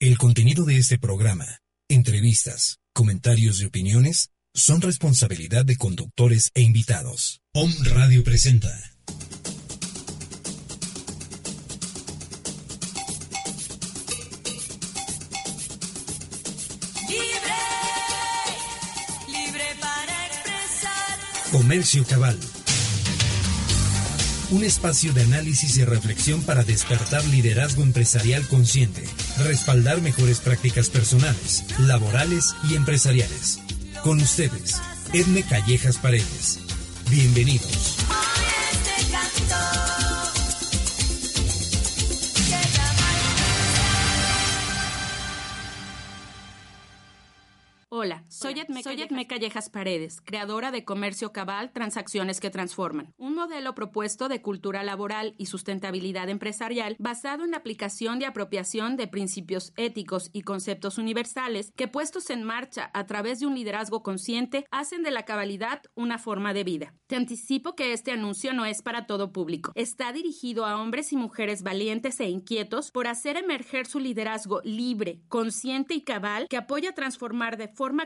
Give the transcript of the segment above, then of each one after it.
El contenido de este programa, entrevistas, comentarios y opiniones son responsabilidad de conductores e invitados. Om Radio presenta. Libre, libre para expresar. Comercio Cabal. Un espacio de análisis y reflexión para despertar liderazgo empresarial consciente, respaldar mejores prácticas personales, laborales y empresariales. Con ustedes, Edme Callejas Paredes. Bienvenidos. Soy Edme, soy Edme Callejas Paredes, creadora de Comercio Cabal, Transacciones que Transforman, un modelo propuesto de cultura laboral y sustentabilidad empresarial basado en la aplicación y apropiación de principios éticos y conceptos universales que puestos en marcha a través de un liderazgo consciente hacen de la cabalidad una forma de vida. Te anticipo que este anuncio no es para todo público. Está dirigido a hombres y mujeres valientes e inquietos por hacer emerger su liderazgo libre, consciente y cabal que apoya a transformar de forma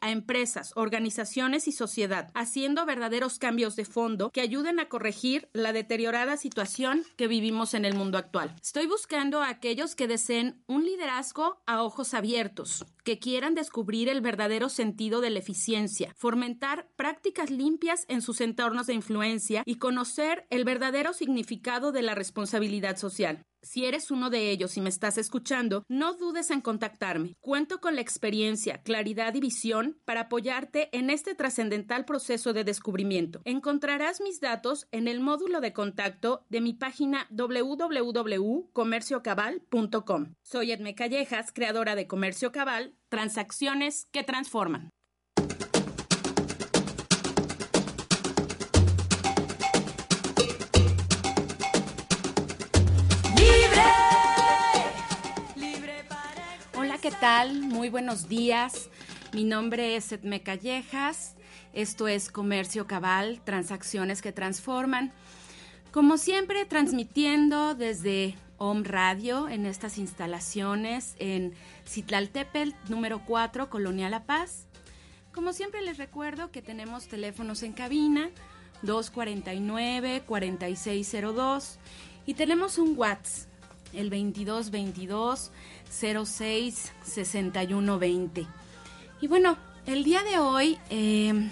a empresas, organizaciones y sociedad, haciendo verdaderos cambios de fondo que ayuden a corregir la deteriorada situación que vivimos en el mundo actual. Estoy buscando a aquellos que deseen un liderazgo a ojos abiertos, que quieran descubrir el verdadero sentido de la eficiencia, fomentar prácticas limpias en sus entornos de influencia y conocer el verdadero significado de la responsabilidad social. Si eres uno de ellos y me estás escuchando, no dudes en contactarme. Cuento con la experiencia, claridad y visión para apoyarte en este trascendental proceso de descubrimiento. Encontrarás mis datos en el módulo de contacto de mi página www.comerciocabal.com. Soy Edme Callejas, creadora de Comercio Cabal, transacciones que transforman. ¿Qué tal? Muy buenos días. Mi nombre es Edme Callejas. Esto es Comercio Cabal, transacciones que transforman. Como siempre, transmitiendo desde Om Radio en estas instalaciones en Citlaltepel, número 4, Colonia La Paz. Como siempre, les recuerdo que tenemos teléfonos en cabina 249-4602 y tenemos un WhatsApp, el 2222 06 6120. Y bueno, el día de hoy, eh,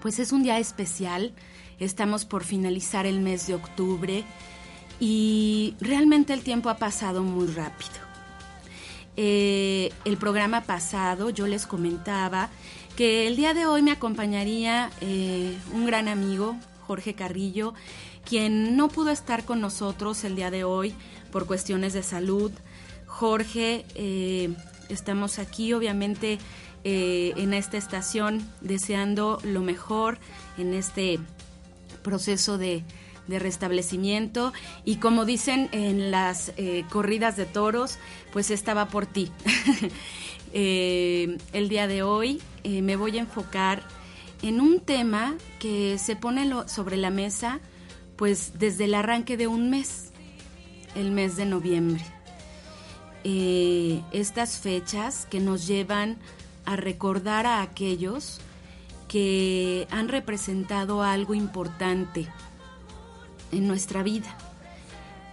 pues es un día especial. Estamos por finalizar el mes de octubre y realmente el tiempo ha pasado muy rápido. Eh, el programa pasado yo les comentaba que el día de hoy me acompañaría eh, un gran amigo, Jorge Carrillo, quien no pudo estar con nosotros el día de hoy por cuestiones de salud. Jorge, eh, estamos aquí obviamente eh, en esta estación deseando lo mejor en este proceso de, de restablecimiento y como dicen en las eh, corridas de toros, pues estaba por ti. Eh, el día de hoy me voy a enfocar en un tema que se pone lo- sobre la mesa pues desde el arranque de un mes, el mes de noviembre. Eh, estas fechas que nos llevan a recordar a aquellos que han representado algo importante en nuestra vida.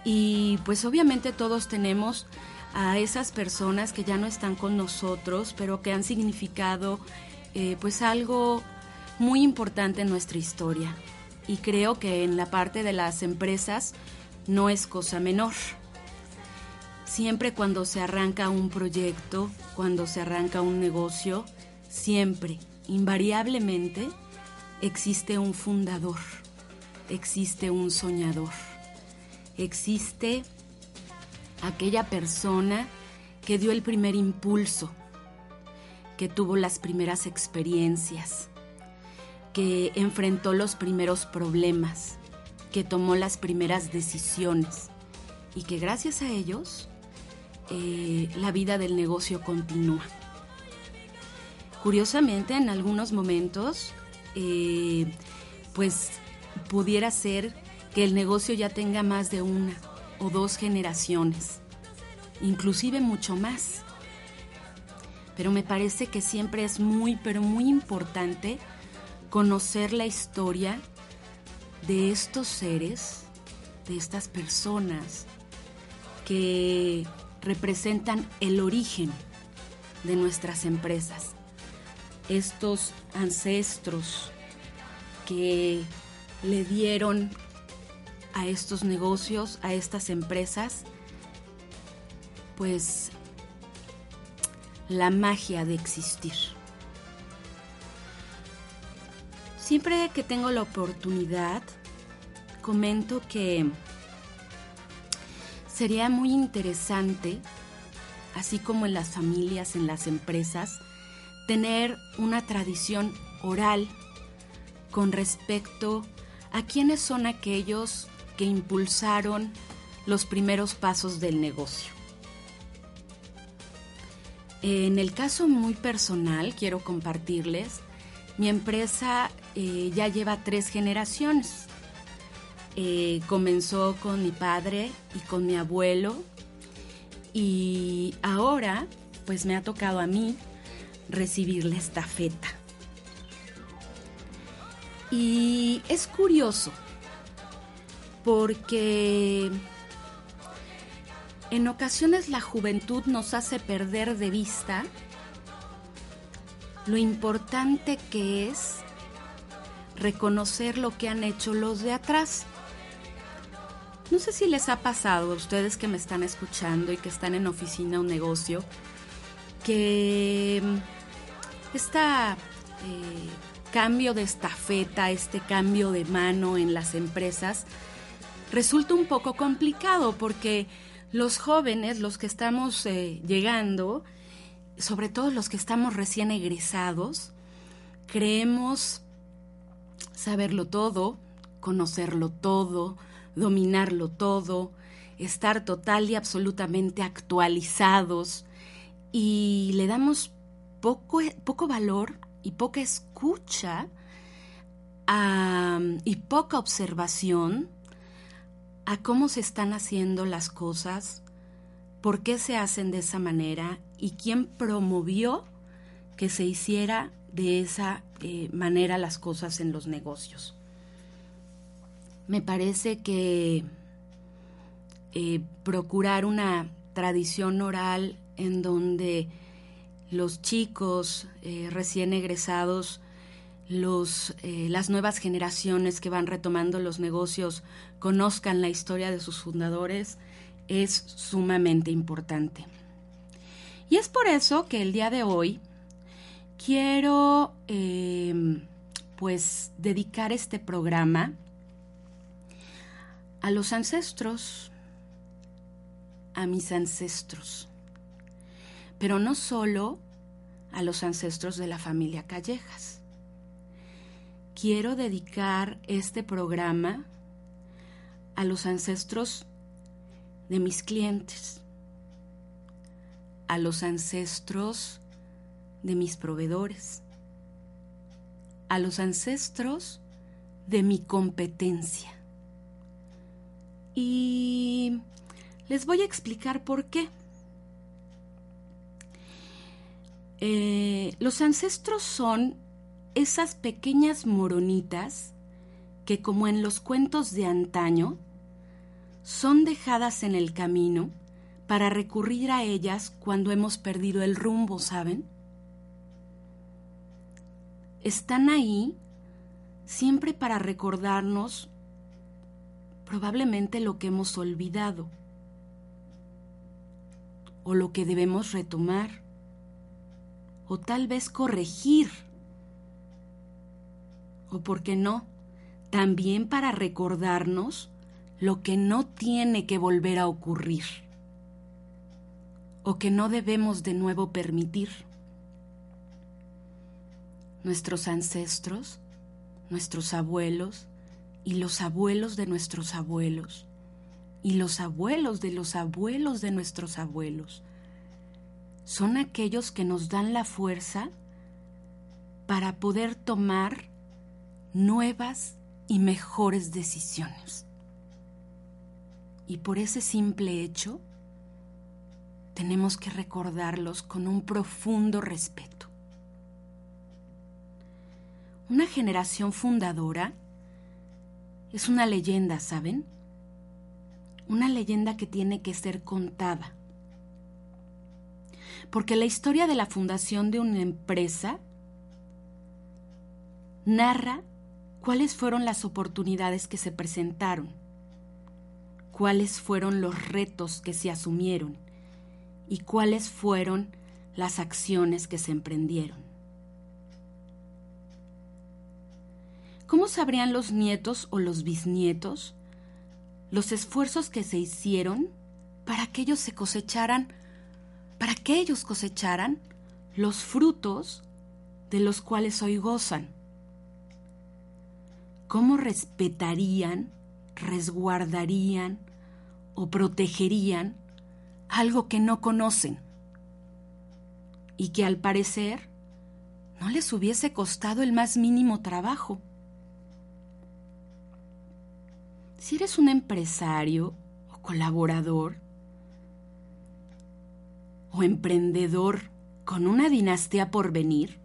Y pues obviamente todos tenemos a esas personas que ya no están con nosotros, pero que han significado eh, pues algo muy importante en nuestra historia. Y creo que en la parte de las empresas no es cosa menor. Siempre cuando se arranca un proyecto, cuando se arranca un negocio, siempre, invariablemente, existe un fundador, existe un soñador, existe aquella persona que dio el primer impulso, que tuvo las primeras experiencias, que enfrentó los primeros problemas, que tomó las primeras decisiones y que gracias a ellos eh, la vida del negocio continúa. Curiosamente, en algunos momentos, eh, pues pudiera ser que el negocio ya tenga más de una o dos generaciones, inclusive mucho más. Pero me parece que siempre es muy, pero muy importante conocer la historia de estos seres, de estas personas que representan el origen de nuestras empresas. Estos ancestros que le dieron a estos negocios, a estas empresas, pues la magia de existir. Siempre que tengo la oportunidad, comento que sería muy interesante, así como en las familias, en las empresas, tener una tradición oral con respecto a quiénes son aquellos que impulsaron los primeros pasos del negocio. En el caso muy personal, quiero compartirles, mi empresa eh, ya lleva tres generaciones. Eh, comenzó con mi padre y con mi abuelo y ahora pues me ha tocado a mí recibir la estafeta. Y es curioso porque en ocasiones la juventud nos hace perder de vista lo importante que es reconocer lo que han hecho los de atrás. No sé si les ha pasado a ustedes que me están escuchando y que están en oficina o negocio, que este cambio de estafeta, este cambio de mano en las empresas, resulta un poco complicado porque los jóvenes, los que estamos eh, llegando, sobre todo los que estamos recién egresados, creemos saberlo todo, conocerlo todo, dominarlo todo, estar total y absolutamente actualizados y le damos poco, poco valor y poca escucha y poca observación a cómo se están haciendo las cosas, por qué se hacen de esa manera y quién promovió que se hiciera de esa eh, manera las cosas en los negocios. Me parece que eh, procurar una tradición oral en donde los chicos eh, recién egresados, los, las nuevas generaciones que van retomando los negocios conozcan la historia de sus fundadores, es sumamente importante. Y es por eso que el día de hoy quiero eh, pues dedicar este programa a los ancestros, a mis ancestros, pero no solo a los ancestros de la familia Callejas. Quiero dedicar este programa a los ancestros de mis clientes, a los ancestros de mis proveedores, a los ancestros de mi competencia. Y les voy a explicar por qué. Eh, los ancestros son esas pequeñas moronitas que como en los cuentos de antaño, son dejadas en el camino para recurrir a ellas cuando hemos perdido el rumbo, ¿saben? Están ahí siempre para recordarnos probablemente lo que hemos olvidado o lo que debemos retomar o tal vez corregir o, por qué no, también para recordarnos lo que no tiene que volver a ocurrir o que no debemos de nuevo permitir. Nuestros ancestros, nuestros abuelos y los abuelos de nuestros abuelos y los abuelos de los abuelos de nuestros abuelos son aquellos que nos dan la fuerza para poder tomar nuevas y mejores decisiones. Y por ese simple hecho, tenemos que recordarlos con un profundo respeto. Una generación fundadora es una leyenda, ¿saben? Una leyenda que tiene que ser contada. Porque la historia de la fundación de una empresa narra cuáles fueron las oportunidades que se presentaron, cuáles fueron los retos que se asumieron y cuáles fueron las acciones que se emprendieron. ¿Cómo sabrían los nietos o los bisnietos los esfuerzos que se hicieron para que ellos se cosecharan, para que ellos cosecharan los frutos de los cuales hoy gozan? ¿Cómo respetarían, resguardarían o protegerían algo que no conocen y que al parecer no les hubiese costado el más mínimo trabajo? Si eres un empresario o colaborador o emprendedor con una dinastía por venir,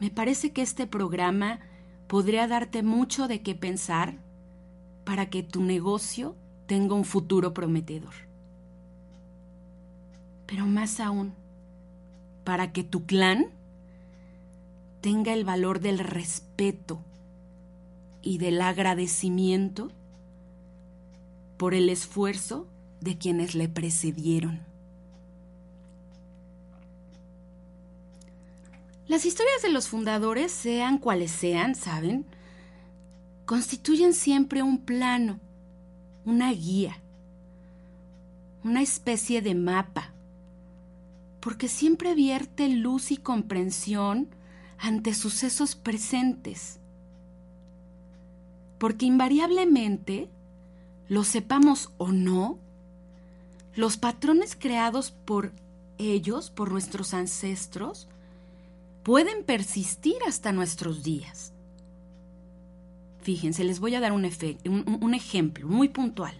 me parece que este programa podría darte mucho de qué pensar para que tu negocio tenga un futuro prometedor. Pero más aún, para que tu clan tenga el valor del respeto y del agradecimiento por el esfuerzo de quienes le precedieron. Las historias de los fundadores, sean cuales sean, ¿saben? Constituyen siempre un plano, una guía, una especie de mapa, porque siempre vierte luz y comprensión ante sucesos presentes. Porque invariablemente, lo sepamos o no, los patrones creados por ellos, por nuestros ancestros, pueden persistir hasta nuestros días. Fíjense, les voy a dar un, un, ejemplo muy puntual.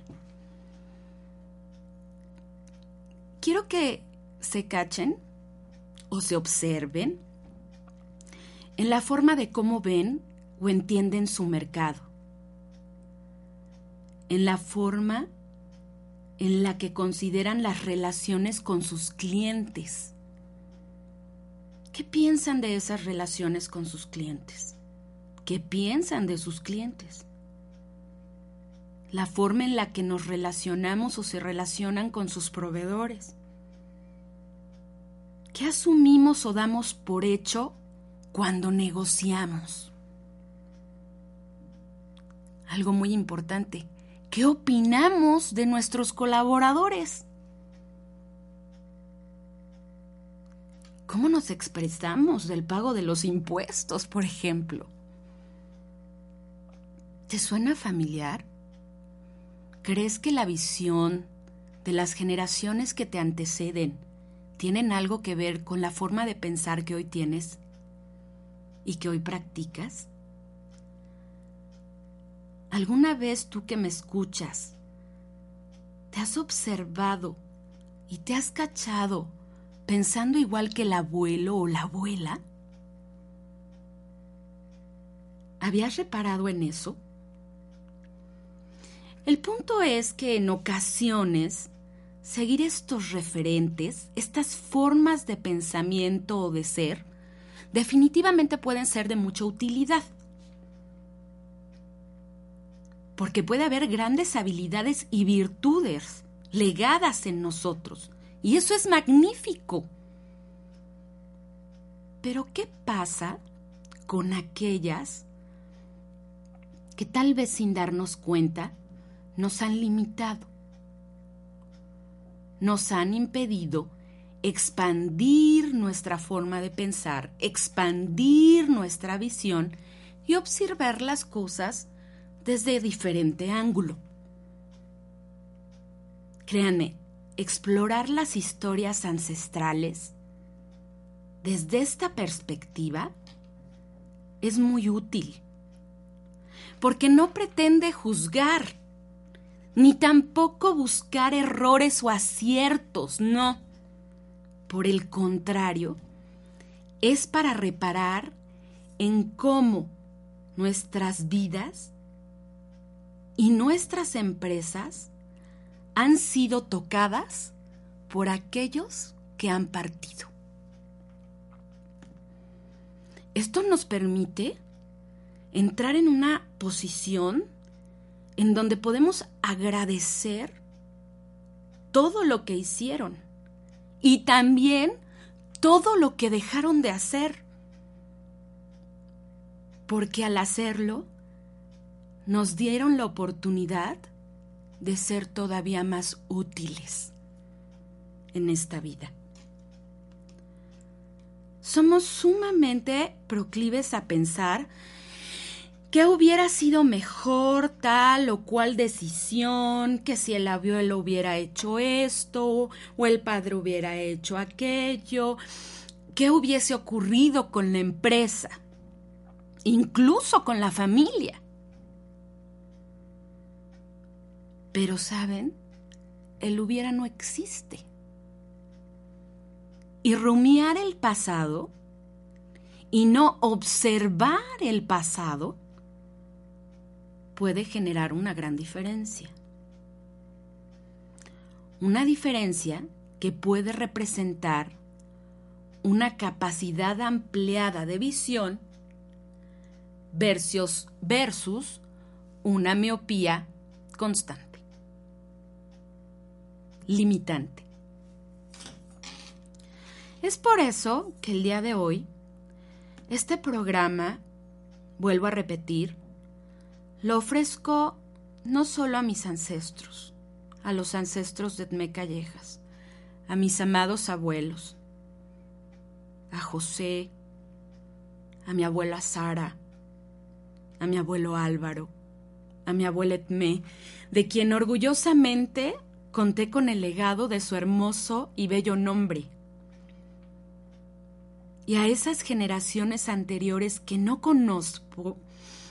Quiero que se cachen o se observen en la forma de cómo ven o entienden su mercado, en la forma en la que consideran las relaciones con sus clientes ¿Qué piensan de esas relaciones con sus clientes? ¿Qué piensan de sus clientes? La forma en la que nos relacionamos o se relacionan con sus proveedores. ¿Qué asumimos o damos por hecho cuando negociamos? Algo muy importante, ¿qué opinamos de nuestros colaboradores? ¿Cómo nos expresamos del pago de los impuestos, por ejemplo? ¿Te suena familiar? ¿Crees que la visión de las generaciones que te anteceden tienen algo que ver con la forma de pensar que hoy tienes y que hoy practicas? ¿Alguna vez tú que me escuchas, te has observado y te has cachado pensando igual que el abuelo o la abuela? ¿Habías reparado en eso? El punto es que en ocasiones seguir estos referentes, estas formas de pensamiento o de ser, definitivamente pueden ser de mucha utilidad. Porque puede haber grandes habilidades y virtudes legadas en nosotros y eso es magnífico. Pero ¿qué pasa con aquellas que tal vez sin darnos cuenta nos han limitado? nos han impedido expandir nuestra forma de pensar, expandir nuestra visión y observar las cosas desde diferente ángulo. Créanme, explorar las historias ancestrales desde esta perspectiva es muy útil, porque no pretende juzgar, ni tampoco buscar errores o aciertos, no. Por el contrario, es para reparar en cómo nuestras vidas y nuestras empresas han sido tocadas por aquellos que han partido. Esto nos permite entrar en una posición en donde podemos agradecer todo lo que hicieron y también todo lo que dejaron de hacer. Porque al hacerlo, nos dieron la oportunidad de ser todavía más útiles en esta vida. Somos sumamente proclives a pensar que hubiera sido mejor tal o cual decisión, que si el abuelo hubiera hecho esto o el padre hubiera hecho aquello, qué hubiese ocurrido con la empresa, incluso con la familia. Pero saben, el hubiera no existe. Y rumiar el pasado y no observar el pasado puede generar una gran diferencia. Una diferencia que puede representar una capacidad ampliada de visión versus, versus una miopía constante, limitante. Es por eso que el día de hoy, este programa, vuelvo a repetir, lo ofrezco no solo a mis ancestros, a los ancestros de Edme Callejas, a mis amados abuelos, a José, a mi abuela Sara, a mi abuelo Álvaro, a mi abuela Edme, de quien orgullosamente conté con el legado de su hermoso y bello nombre. Y a esas generaciones anteriores que no conozco,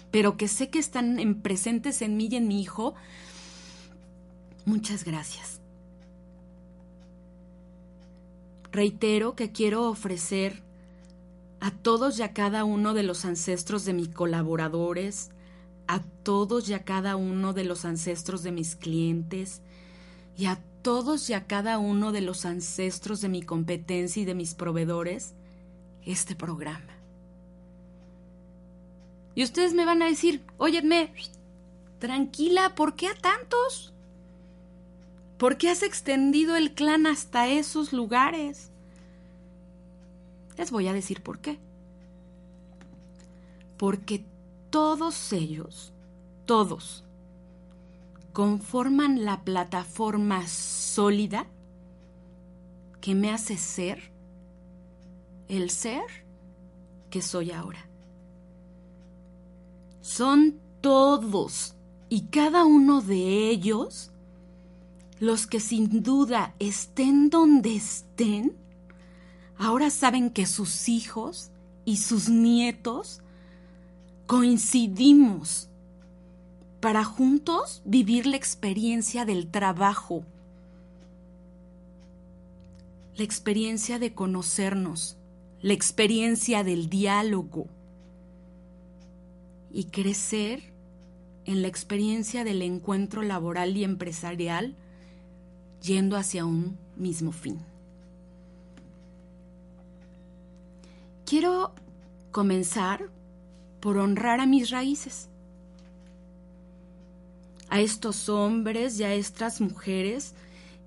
pero que sé que están en presentes en mí y en mi hijo, muchas gracias. Reitero que quiero ofrecer a todos y a cada uno de los ancestros de mis colaboradores, a todos y a cada uno de los ancestros de mis clientes y a todos y a cada uno de los ancestros de mi competencia y de mis proveedores este programa. Y ustedes me van a decir, óyeme, tranquila, ¿por qué a tantos? ¿Por qué has extendido el clan hasta esos lugares? Les voy a decir por qué. Porque todos ellos, todos, conforman la plataforma sólida que me hace ser el ser que soy ahora. Son todos y cada uno de ellos los que sin duda estén donde estén, ahora saben que sus hijos y sus nietos coincidimos para juntos vivir la experiencia del trabajo, la experiencia de conocernos, la experiencia del diálogo. Y crecer en la experiencia del encuentro laboral y empresarial yendo hacia un mismo fin. Quiero comenzar por honrar a mis raíces, a estos hombres y a estas mujeres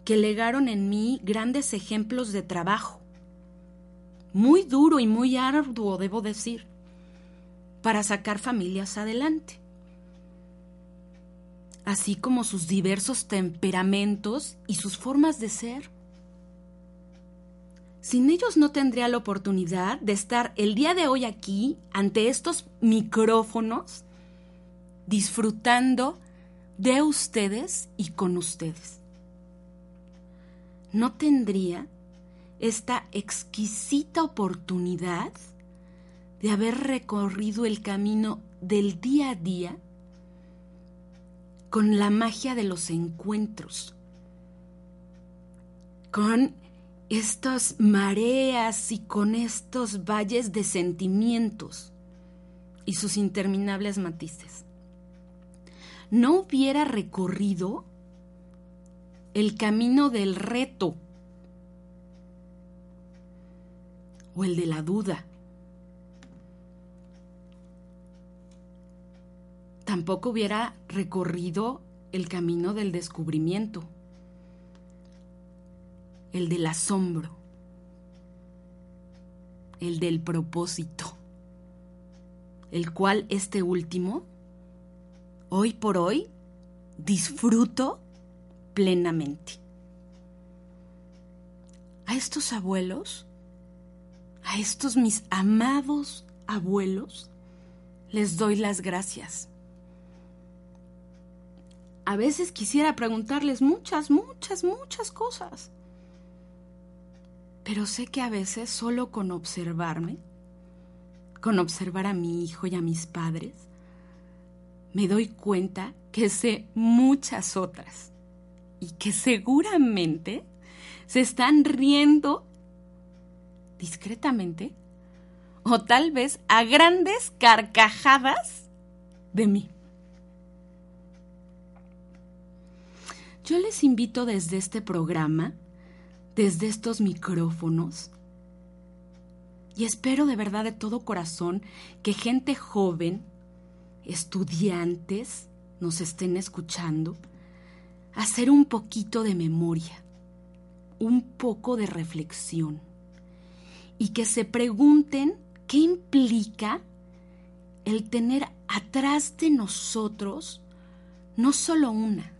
que legaron en mí grandes ejemplos de trabajo, muy duro y muy arduo, debo decir, para sacar familias adelante, así como sus diversos temperamentos y sus formas de ser. Sin ellos no tendría la oportunidad de estar el día de hoy aquí, ante estos micrófonos, disfrutando de ustedes y con ustedes. No tendría esta exquisita oportunidad de haber recorrido el camino del día a día con la magia de los encuentros, con estas mareas y con estos valles de sentimientos y sus interminables matices. No hubiera recorrido el camino del reto o el de la duda. Tampoco hubiera recorrido el camino del descubrimiento, el del asombro, el del propósito, el cual este último, hoy por hoy, disfruto plenamente. A estos abuelos, a estos mis amados abuelos, les doy las gracias. A veces quisiera preguntarles muchas, muchas, muchas cosas. Pero sé que a veces solo con observarme, con observar a mi hijo y a mis padres, me doy cuenta que sé muchas otras y que seguramente se están riendo discretamente o tal vez a grandes carcajadas de mí. Yo les invito desde este programa, desde estos micrófonos, y espero de verdad de todo corazón que gente joven, estudiantes, nos estén escuchando, hacer un poquito de memoria, un poco de reflexión, y que se pregunten qué implica el tener atrás de nosotros no solo una,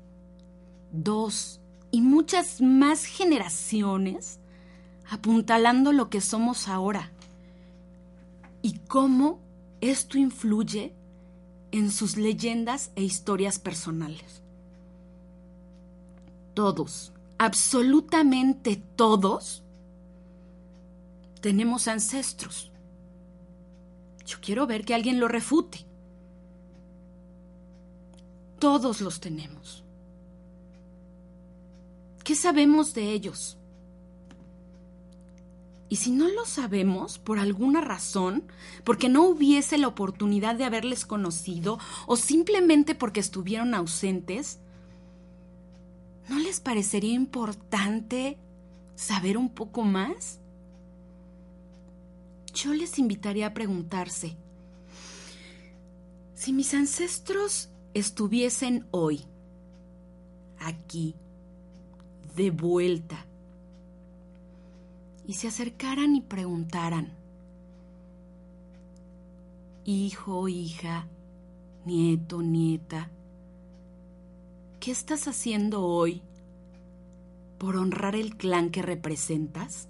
dos y muchas más generaciones apuntalando lo que somos ahora y cómo esto influye en sus leyendas e historias personales. Todos, absolutamente todos, tenemos ancestros. Yo quiero ver que alguien lo refute. Todos los tenemos. ¿Qué sabemos de ellos? Y si no lo sabemos, por alguna razón, porque no hubiese la oportunidad de haberles conocido o simplemente porque estuvieron ausentes, ¿no les parecería importante saber un poco más? Yo les invitaría a preguntarse, si mis ancestros estuviesen hoy, aquí, de vuelta, y se acercaran y preguntaran, hijo, hija, nieto, nieta, ¿qué estás haciendo hoy por honrar el clan que representas?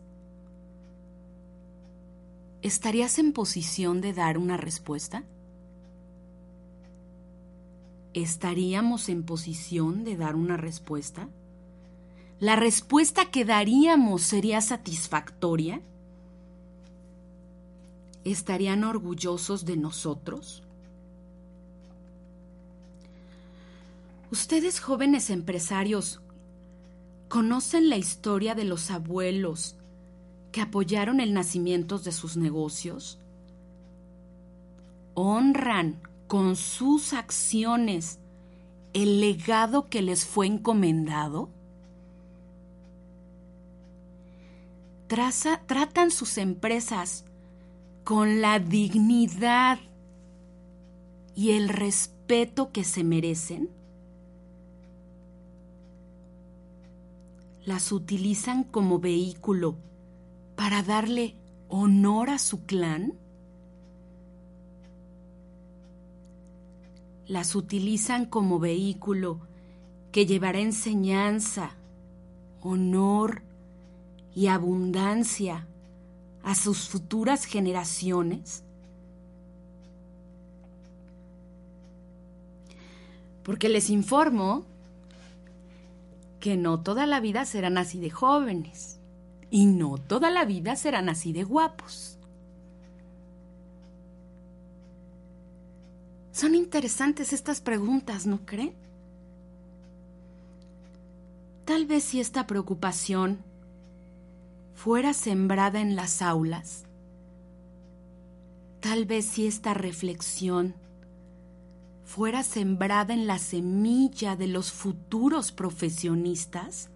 ¿Estarías en posición de dar una respuesta? ¿Estaríamos en posición de dar una respuesta? ¿La respuesta que daríamos sería satisfactoria? ¿Estarían orgullosos de nosotros? Ustedes jóvenes empresarios, ¿conocen la historia de los abuelos que apoyaron el nacimiento de sus negocios? ¿Honran con sus acciones el legado que les fue encomendado? Tratan sus empresas con la dignidad y el respeto que se merecen? ¿Las utilizan como vehículo para darle honor a su clan? ¿Las utilizan como vehículo que llevará enseñanza, honor y abundancia a sus futuras generaciones? Porque les informo que no toda la vida serán así de jóvenes y no toda la vida serán así de guapos. Son interesantes estas preguntas, ¿no creen? Tal vez si esta preocupación fuera sembrada en las aulas, tal vez si esta reflexión fuera sembrada en la semilla de los futuros profesionistas,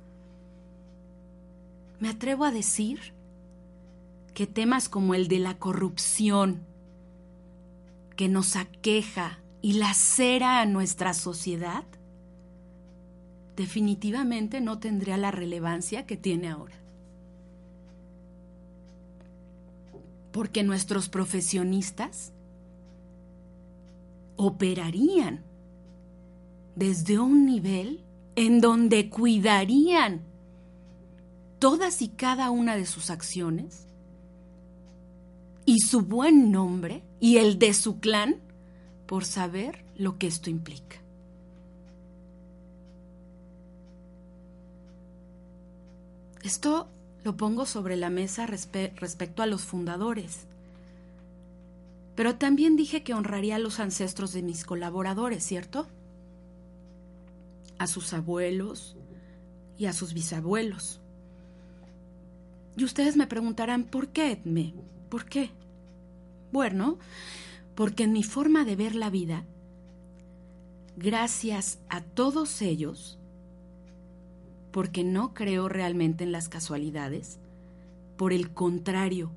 me atrevo a decir que temas como el de la corrupción, que nos aqueja y lacera a nuestra sociedad, definitivamente no tendría la relevancia que tiene ahora. Porque nuestros profesionistas operarían desde un nivel en donde cuidarían todas y cada una de sus acciones y su buen nombre y el de su clan por saber lo que esto implica. Esto lo pongo sobre la mesa respe respecto a los fundadores. Pero también dije que honraría a los ancestros de mis colaboradores, ¿cierto? A sus abuelos y a sus bisabuelos. Y ustedes me preguntarán, ¿por qué, Edme? ¿Por qué? Bueno, porque en mi forma de ver la vida, gracias a todos ellos, porque no creo realmente en las casualidades, por el contrario,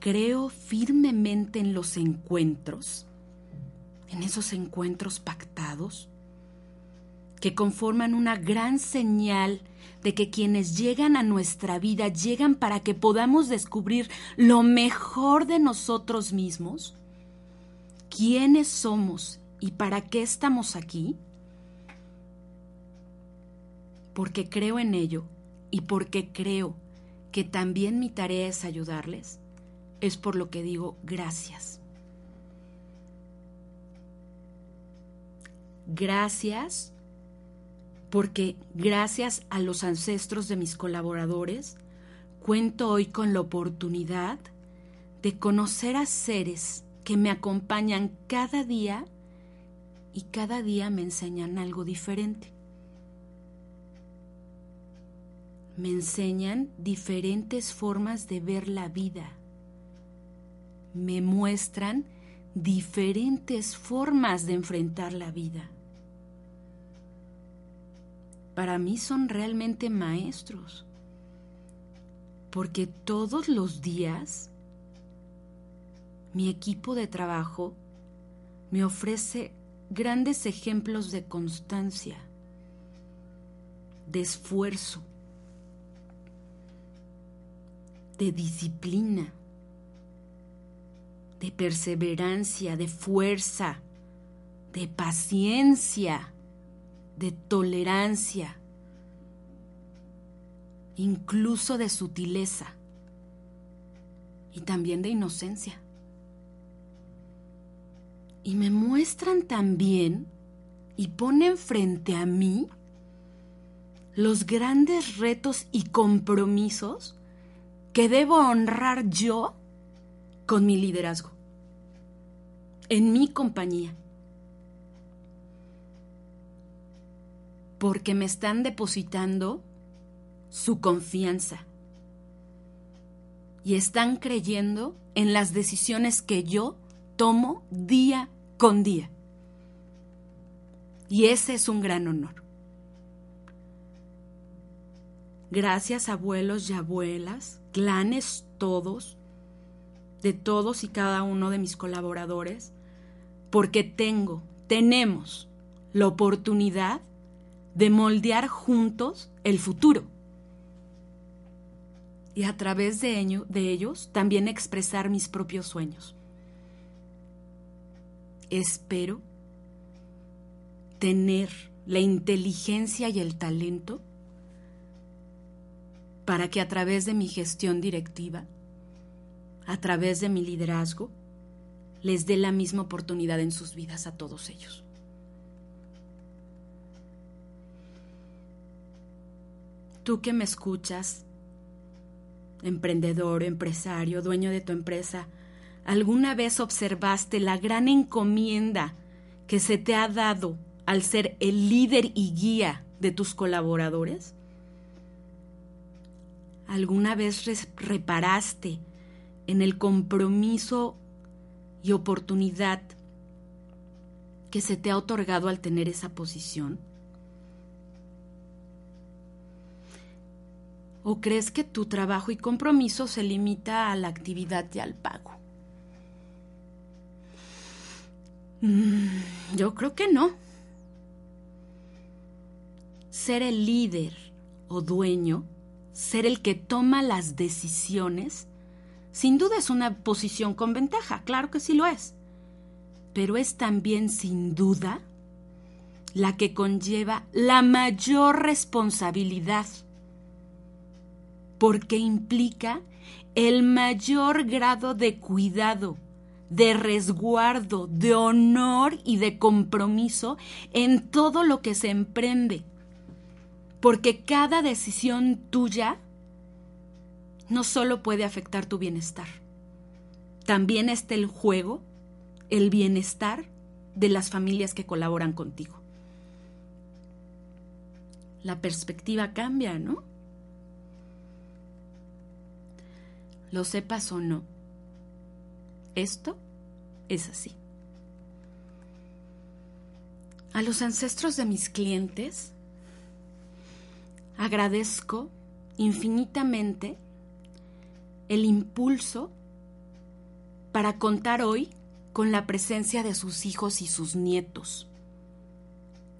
creo firmemente en los encuentros, en esos encuentros pactados, que conforman una gran señal de que quienes llegan a nuestra vida llegan para que podamos descubrir lo mejor de nosotros mismos, quiénes somos y para qué estamos aquí, porque creo en ello y porque creo que también mi tarea es ayudarles, es por lo que digo gracias. Gracias porque gracias a los ancestros de mis colaboradores, cuento hoy con la oportunidad de conocer a seres que me acompañan cada día y cada día me enseñan algo diferente. Me enseñan diferentes formas de ver la vida. Me muestran diferentes formas de enfrentar la vida para mí son realmente maestros, porque todos los días mi equipo de trabajo me ofrece grandes ejemplos de constancia, de esfuerzo, de disciplina, de perseverancia, de fuerza, de paciencia de tolerancia, incluso de sutileza y también de inocencia. Y me muestran también y ponen frente a mí los grandes retos y compromisos que debo honrar yo con mi liderazgo, en mi compañía. porque me están depositando su confianza y están creyendo en las decisiones que yo tomo día con día. Y ese es un gran honor. Gracias abuelos y abuelas, clanes todos, de todos y cada uno de mis colaboradores, porque tengo, tenemos la oportunidad de moldear juntos el futuro. Y a través de, ello, de ellos también expresar mis propios sueños. Espero tener la inteligencia y el talento para que a través de mi gestión directiva, a través de mi liderazgo, les dé la misma oportunidad en sus vidas a todos ellos. Tú que me escuchas, emprendedor, empresario, dueño de tu empresa, ¿alguna vez observaste la gran encomienda que se te ha dado al ser el líder y guía de tus colaboradores? ¿Alguna vez reparaste en el compromiso y oportunidad que se te ha otorgado al tener esa posición? ¿O crees que tu trabajo y compromiso se limita a la actividad y al pago? Mm, yo creo que no. Ser el líder o dueño, ser el que toma las decisiones, sin duda es una posición con ventaja, claro que sí lo es. Pero es también sin duda la que conlleva la mayor responsabilidad porque implica el mayor grado de cuidado, de resguardo, de honor y de compromiso en todo lo que se emprende. Porque cada decisión tuya no solo puede afectar tu bienestar, también está el juego, el bienestar de las familias que colaboran contigo. La perspectiva cambia, ¿no? lo sepas o no. Esto es así. A los ancestros de mis clientes agradezco infinitamente el impulso para contar hoy con la presencia de sus hijos y sus nietos,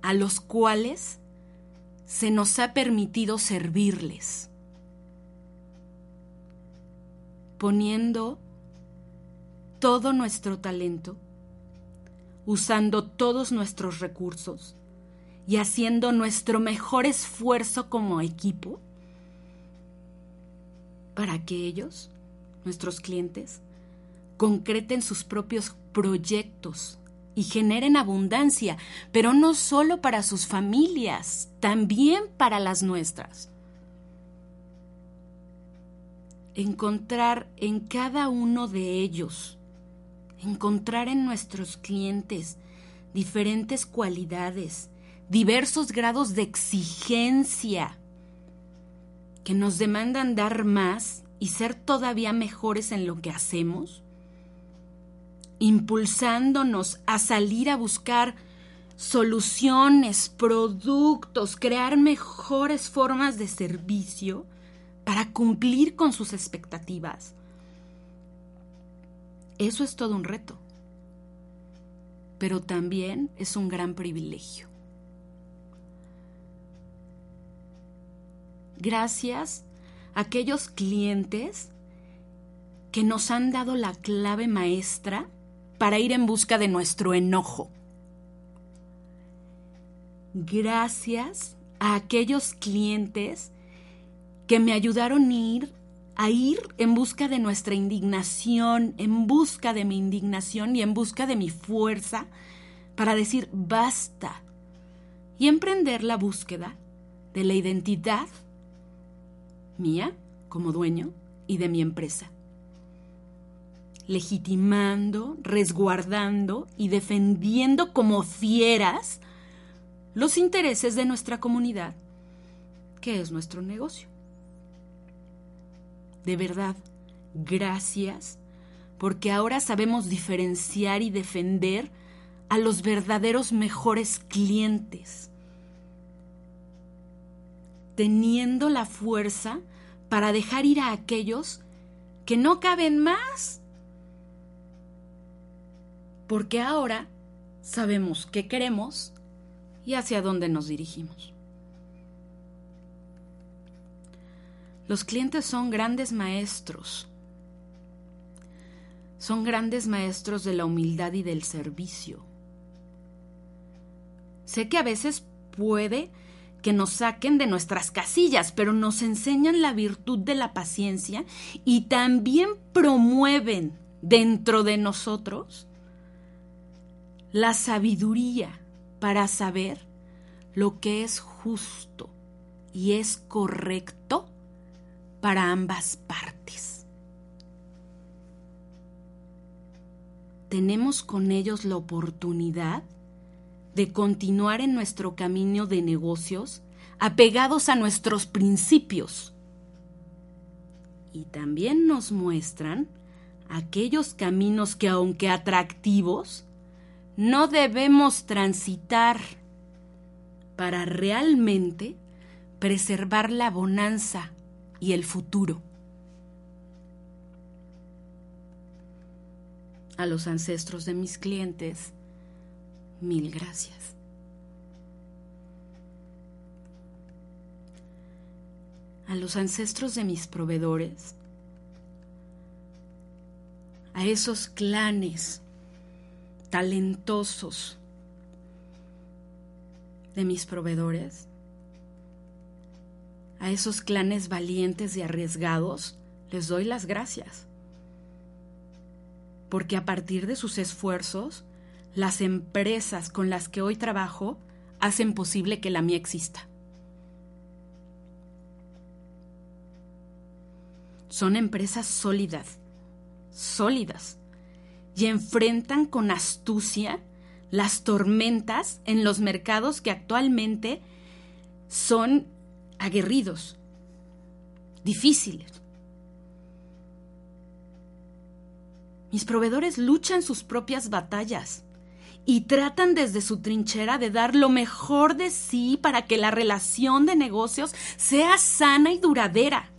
a los cuales se nos ha permitido servirles. poniendo todo nuestro talento, usando todos nuestros recursos y haciendo nuestro mejor esfuerzo como equipo para que ellos, nuestros clientes, concreten sus propios proyectos y generen abundancia, pero no solo para sus familias, también para las nuestras. Encontrar en cada uno de ellos, encontrar en nuestros clientes diferentes cualidades, diversos grados de exigencia que nos demandan dar más y ser todavía mejores en lo que hacemos, impulsándonos a salir a buscar soluciones, productos, crear mejores formas de servicio, para cumplir con sus expectativas. Eso es todo un reto, pero también es un gran privilegio. Gracias a aquellos clientes que nos han dado la clave maestra para ir en busca de nuestro enojo. Gracias a aquellos clientes que me ayudaron a ir, a ir en busca de nuestra indignación, en busca de mi indignación y en busca de mi fuerza para decir basta y emprender la búsqueda de la identidad mía como dueño y de mi empresa, legitimando, resguardando y defendiendo como fieras los intereses de nuestra comunidad, que es nuestro negocio. De verdad, gracias, porque ahora sabemos diferenciar y defender a los verdaderos mejores clientes, teniendo la fuerza para dejar ir a aquellos que no caben más, porque ahora sabemos qué queremos y hacia dónde nos dirigimos. Los clientes son grandes maestros. Son grandes maestros de la humildad y del servicio. Sé que a veces puede que nos saquen de nuestras casillas, pero nos enseñan la virtud de la paciencia y también promueven dentro de nosotros la sabiduría para saber lo que es justo y es correcto para ambas partes. Tenemos con ellos la oportunidad de continuar en nuestro camino de negocios apegados a nuestros principios. Y también nos muestran aquellos caminos que aunque atractivos, no debemos transitar para realmente preservar la bonanza y el futuro. A los ancestros de mis clientes, Mil gracias. A los ancestros de mis proveedores, a esos clanes talentosos de mis proveedores, a esos clanes valientes y arriesgados, les doy las gracias. Porque a partir de sus esfuerzos, las empresas con las que hoy trabajo hacen posible que la mía exista. Son empresas sólidas, sólidas, y enfrentan con astucia las tormentas en los mercados que actualmente son aguerridos, difíciles. Mis proveedores luchan sus propias batallas y tratan desde su trinchera de dar lo mejor de sí para que la relación de negocios sea sana y duradera.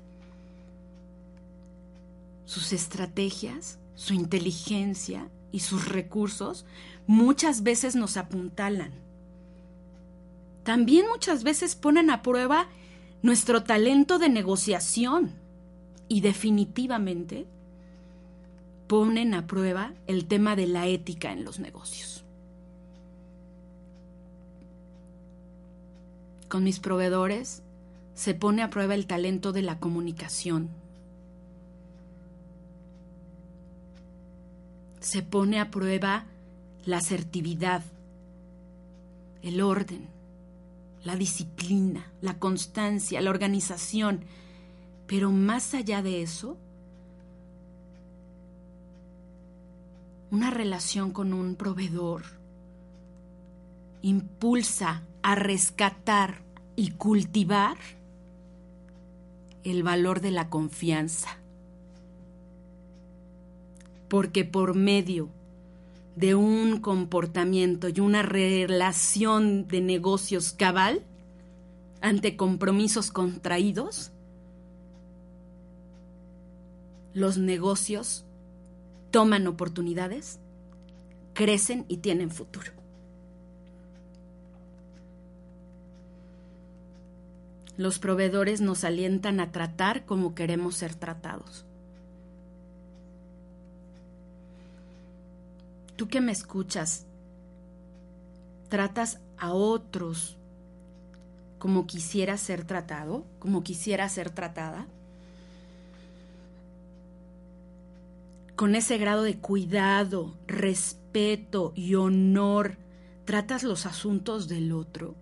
Sus estrategias, su inteligencia y sus recursos muchas veces nos apuntalan. También muchas veces ponen a prueba nuestro talento de negociación y definitivamente ponen a prueba el tema de la ética en los negocios. Con mis proveedores se pone a prueba el talento de la comunicación. Se pone a prueba la asertividad, el orden, la disciplina, la constancia, la organización. Pero más allá de eso, una relación con un proveedor impulsa a rescatar y cultivar el valor de la confianza. Porque por medio de un comportamiento y una relación de negocios cabal ante compromisos contraídos, los negocios toman oportunidades, crecen y tienen futuro. Los proveedores nos alientan a tratar como queremos ser tratados. Tú que me escuchas, tratas a otros como quisiera ser tratado, como quisiera ser tratada, con ese grado de cuidado, respeto y honor, tratas los asuntos del otro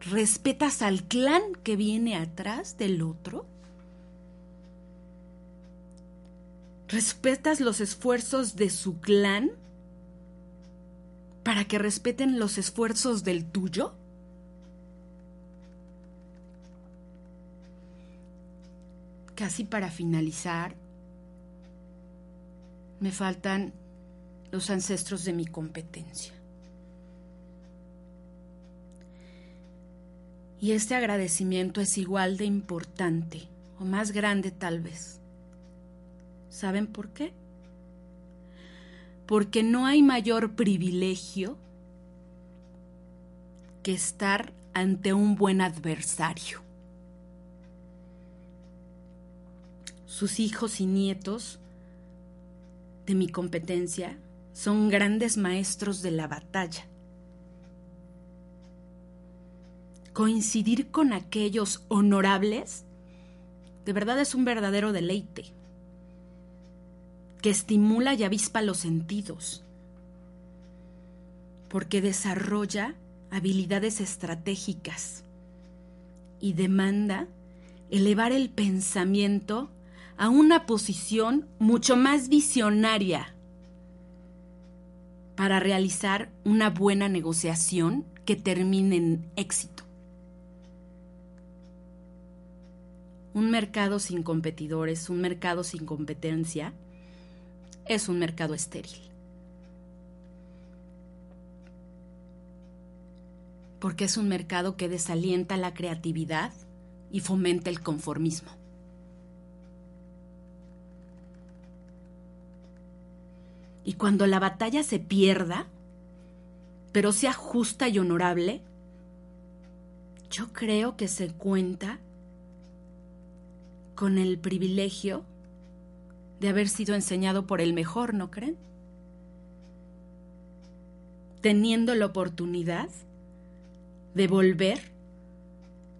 ¿Respetas al clan que viene atrás del otro? ¿Respetas los esfuerzos de su clan para que respeten los esfuerzos del tuyo? Casi para finalizar, me faltan los ancestros de mi competencia. Y este agradecimiento es igual de importante, o más grande tal vez. ¿Saben por qué? Porque no hay mayor privilegio que estar ante un buen adversario. Sus hijos y nietos de mi competencia son grandes maestros de la batalla coincidir con aquellos honorables, de verdad es un verdadero deleite, que estimula y avispa los sentidos, porque desarrolla habilidades estratégicas y demanda elevar el pensamiento a una posición mucho más visionaria para realizar una buena negociación que termine en éxito. Un mercado sin competidores, un mercado sin competencia, es un mercado estéril. Porque es un mercado que desalienta la creatividad y fomenta el conformismo. Y cuando la batalla se pierda, pero sea justa y honorable, yo creo que se cuenta con el privilegio de haber sido enseñado por el mejor, ¿no creen? Teniendo la oportunidad de volver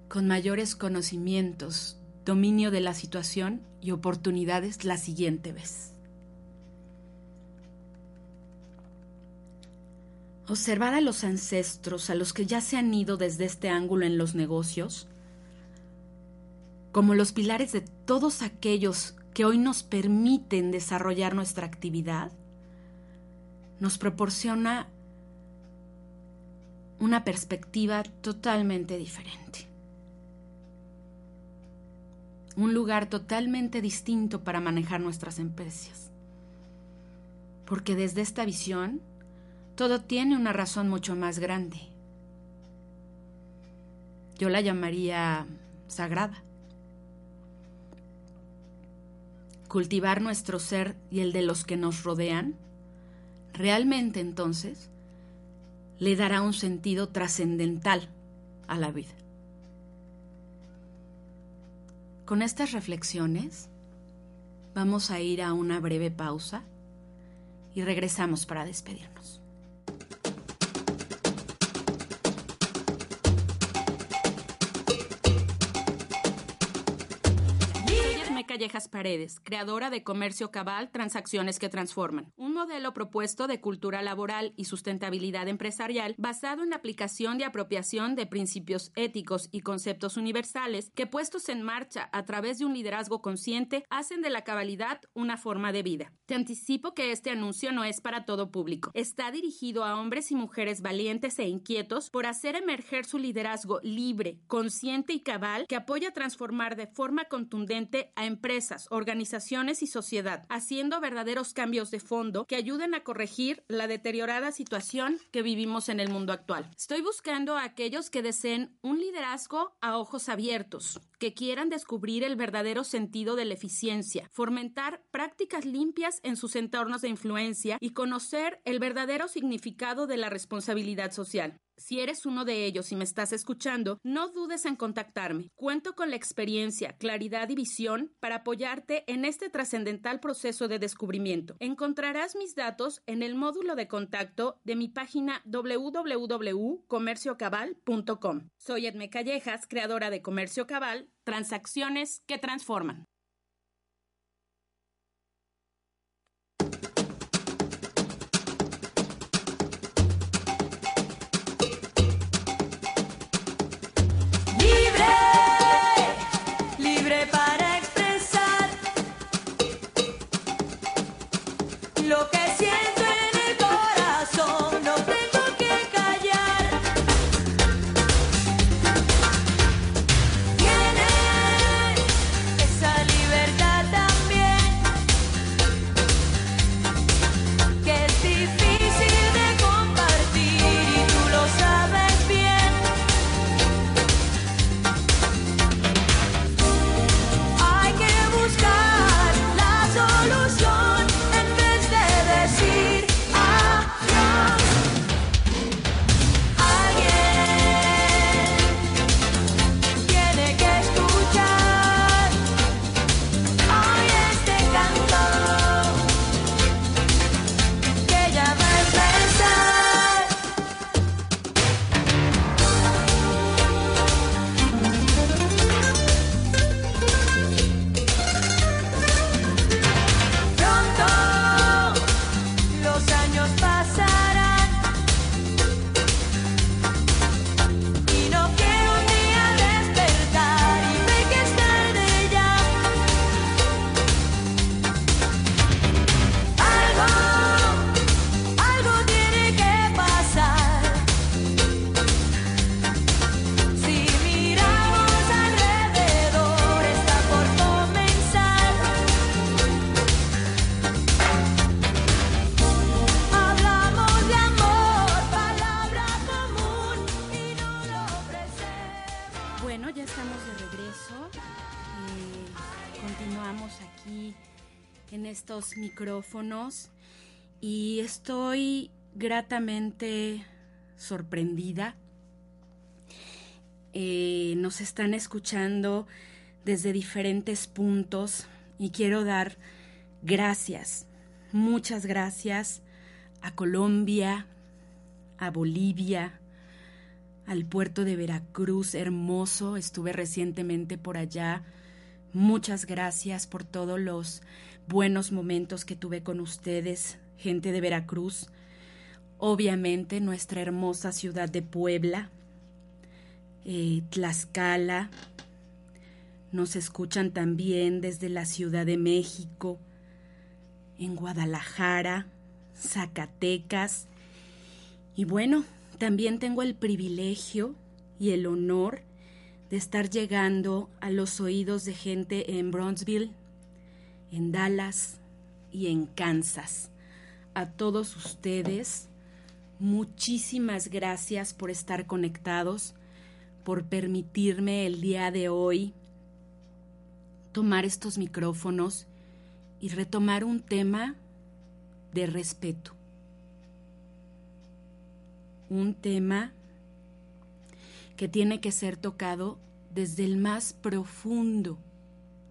con mayores conocimientos, dominio de la situación y oportunidades la siguiente vez. Observar a los ancestros, a los que ya se han ido desde este ángulo en los negocios, como los pilares de todos aquellos que hoy nos permiten desarrollar nuestra actividad, nos proporciona una perspectiva totalmente diferente. Un lugar totalmente distinto para manejar nuestras empresas. Porque desde esta visión, todo tiene una razón mucho más grande. Yo la llamaría sagrada. Cultivar nuestro ser y el de los que nos rodean, realmente entonces le dará un sentido trascendental a la vida. Con estas reflexiones vamos a ir a una breve pausa y regresamos para despedirnos. Callejas Paredes, creadora de Comercio Cabal, Transacciones que Transforman, un modelo propuesto de cultura laboral y sustentabilidad empresarial basado en la aplicación y apropiación de principios éticos y conceptos universales que puestos en marcha a través de un liderazgo consciente hacen de la cabalidad una forma de vida. Te anticipo que este anuncio no es para todo público. Está dirigido a hombres y mujeres valientes e inquietos por hacer emerger su liderazgo libre, consciente y cabal que apoya transformar de forma contundente a empresas, organizaciones y sociedad, haciendo verdaderos cambios de fondo que ayuden a corregir la deteriorada situación que vivimos en el mundo actual. Estoy buscando a aquellos que deseen un liderazgo a ojos abiertos, que quieran descubrir el verdadero sentido de la eficiencia, fomentar prácticas limpias en sus entornos de influencia y conocer el verdadero significado de la responsabilidad social. Si eres uno de ellos y me estás escuchando, no dudes en contactarme. Cuento con la experiencia, claridad y visión para apoyarte en este trascendental proceso de descubrimiento. Encontrarás mis datos en el módulo de contacto de mi página www.comerciocabal.com. Soy Edme Callejas, creadora de Comercio Cabal, transacciones que transforman. Micrófonos y estoy gratamente sorprendida. Eh, nos están escuchando desde diferentes puntos y quiero dar gracias, muchas gracias a Colombia, a Bolivia, al puerto de Veracruz, hermoso, estuve recientemente por allá. Muchas gracias por todos los buenos momentos que tuve con ustedes, gente de Veracruz. Obviamente nuestra hermosa ciudad de Puebla, eh, Tlaxcala, nos escuchan también desde la Ciudad de México, en Guadalajara, Zacatecas. Y bueno, también tengo el privilegio y el honor de estar llegando a los oídos de gente en Bronzeville, en Dallas y en Kansas. A todos ustedes, muchísimas gracias por estar conectados, por permitirme el día de hoy tomar estos micrófonos y retomar un tema de respeto un tema que tiene que ser tocado desde el más profundo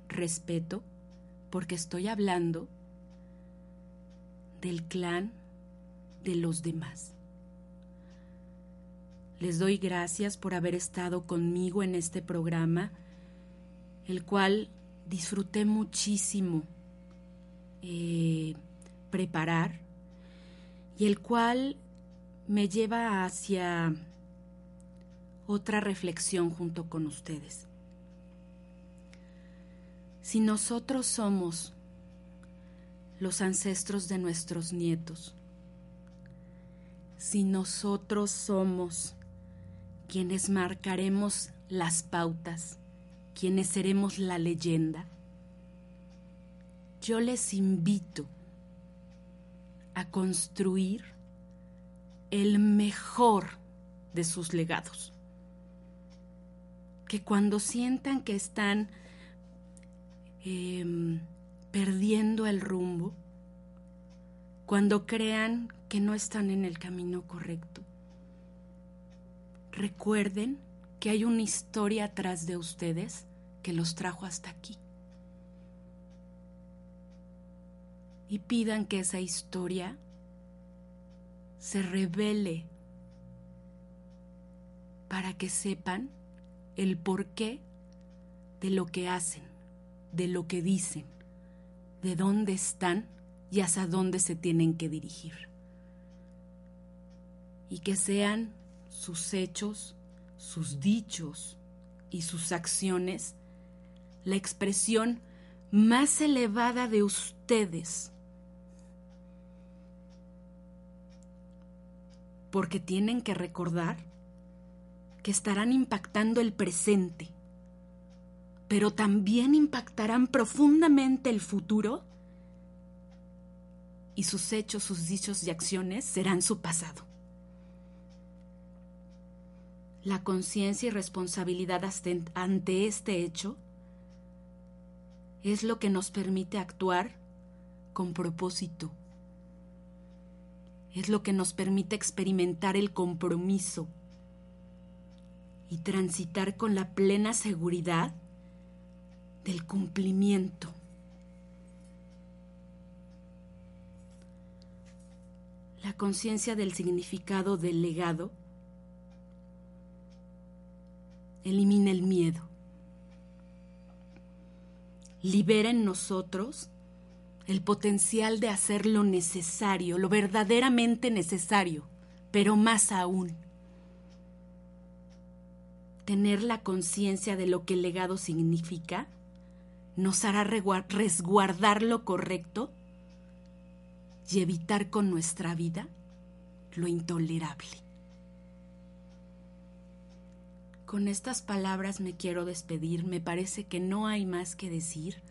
respeto, porque estoy hablando del clan de los demás. Les doy gracias por haber estado conmigo en este programa, el cual disfruté muchísimo eh, preparar y el cual me lleva hacia otra reflexión junto con ustedes. Si nosotros somos los ancestros de nuestros nietos, si nosotros somos quienes marcaremos las pautas, quienes seremos la leyenda, yo les invito a construir el mejor de sus legados. Que cuando sientan que están em, perdiendo el rumbo, cuando crean que no están en el camino correcto, recuerden que hay una historia atrás de ustedes que los trajo hasta aquí. Y pidan que esa historia se revele para que sepan el porqué de lo que hacen, de lo que dicen, de dónde están y hacia dónde se tienen que dirigir. Y que sean sus hechos, sus dichos y sus acciones la expresión más elevada de ustedes porque tienen que recordar que estarán impactando el presente, pero también impactarán profundamente el futuro y sus hechos, sus dichos y acciones serán su pasado. La conciencia y responsabilidad ante este hecho es lo que nos permite actuar con propósito es lo que nos permite experimentar el compromiso y transitar con la plena seguridad del cumplimiento. La conciencia del significado del legado elimina el miedo, libera en nosotros el potencial de hacer lo necesario, lo verdaderamente necesario, pero más aún, tener la conciencia de lo que el legado significa nos hará resguardar lo correcto y evitar con nuestra vida lo intolerable. Con estas palabras me quiero despedir, me parece que no hay más que decir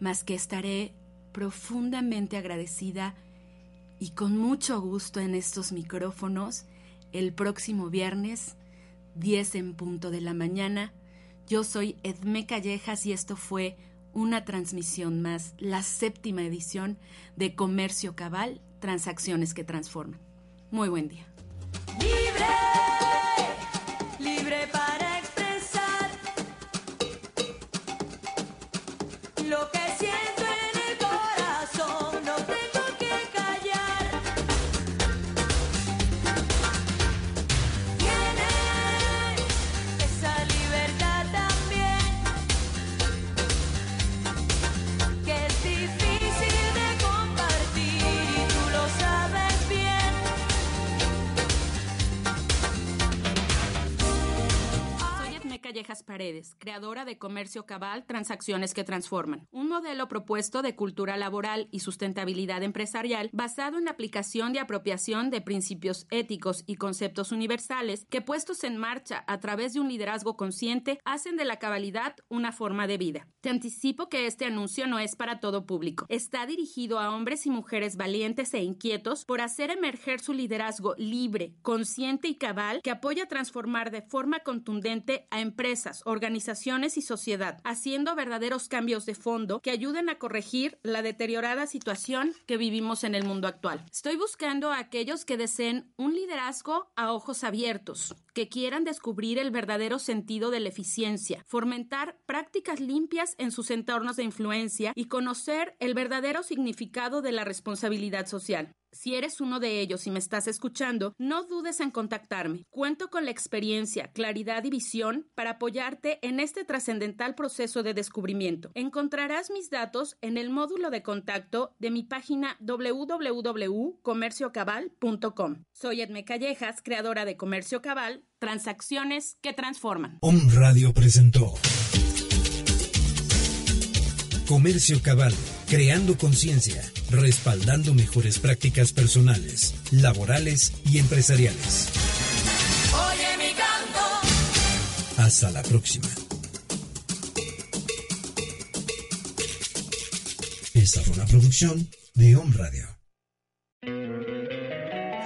más que estaré profundamente agradecida y con mucho gusto en estos micrófonos el próximo viernes 10 en punto de la mañana. Yo soy Edme Callejas y esto fue una transmisión más, la séptima edición de Comercio Cabal, Transacciones que Transforman. Muy buen día. Paredes, creadora de Comercio Cabal, Transacciones que Transforman, un modelo propuesto de cultura laboral y sustentabilidad empresarial basado en la aplicación y apropiación de principios éticos y conceptos universales que puestos en marcha a través de un liderazgo consciente hacen de la cabalidad una forma de vida. Te anticipo que este anuncio no es para todo público. Está dirigido a hombres y mujeres valientes e inquietos por hacer emerger su liderazgo libre, consciente y cabal que apoya a transformar de forma contundente a empresas, organizaciones y sociedad, haciendo verdaderos cambios de fondo que ayuden a corregir la deteriorada situación que vivimos en el mundo actual. Estoy buscando a aquellos que deseen un liderazgo a ojos abiertos, que quieran descubrir el verdadero sentido de la eficiencia, fomentar prácticas limpias en sus entornos de influencia y conocer el verdadero significado de la responsabilidad social. Si eres uno de ellos y me estás escuchando, no dudes en contactarme. Cuento con la experiencia, claridad y visión para apoyarte en este trascendental proceso de descubrimiento. Encontrarás mis datos en el módulo de contacto de mi página www.comerciocabal.com. Soy Edme Callejas, creadora de Comercio Cabal, transacciones que transforman. Om Radio presentó Comercio Cabal, creando conciencia, respaldando mejores prácticas personales, laborales y empresariales. Oye mi canto. Hasta la próxima. Esta fue una producción de Om Radio.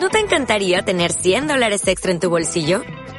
¿No te encantaría tener 100 dólares extra en tu bolsillo?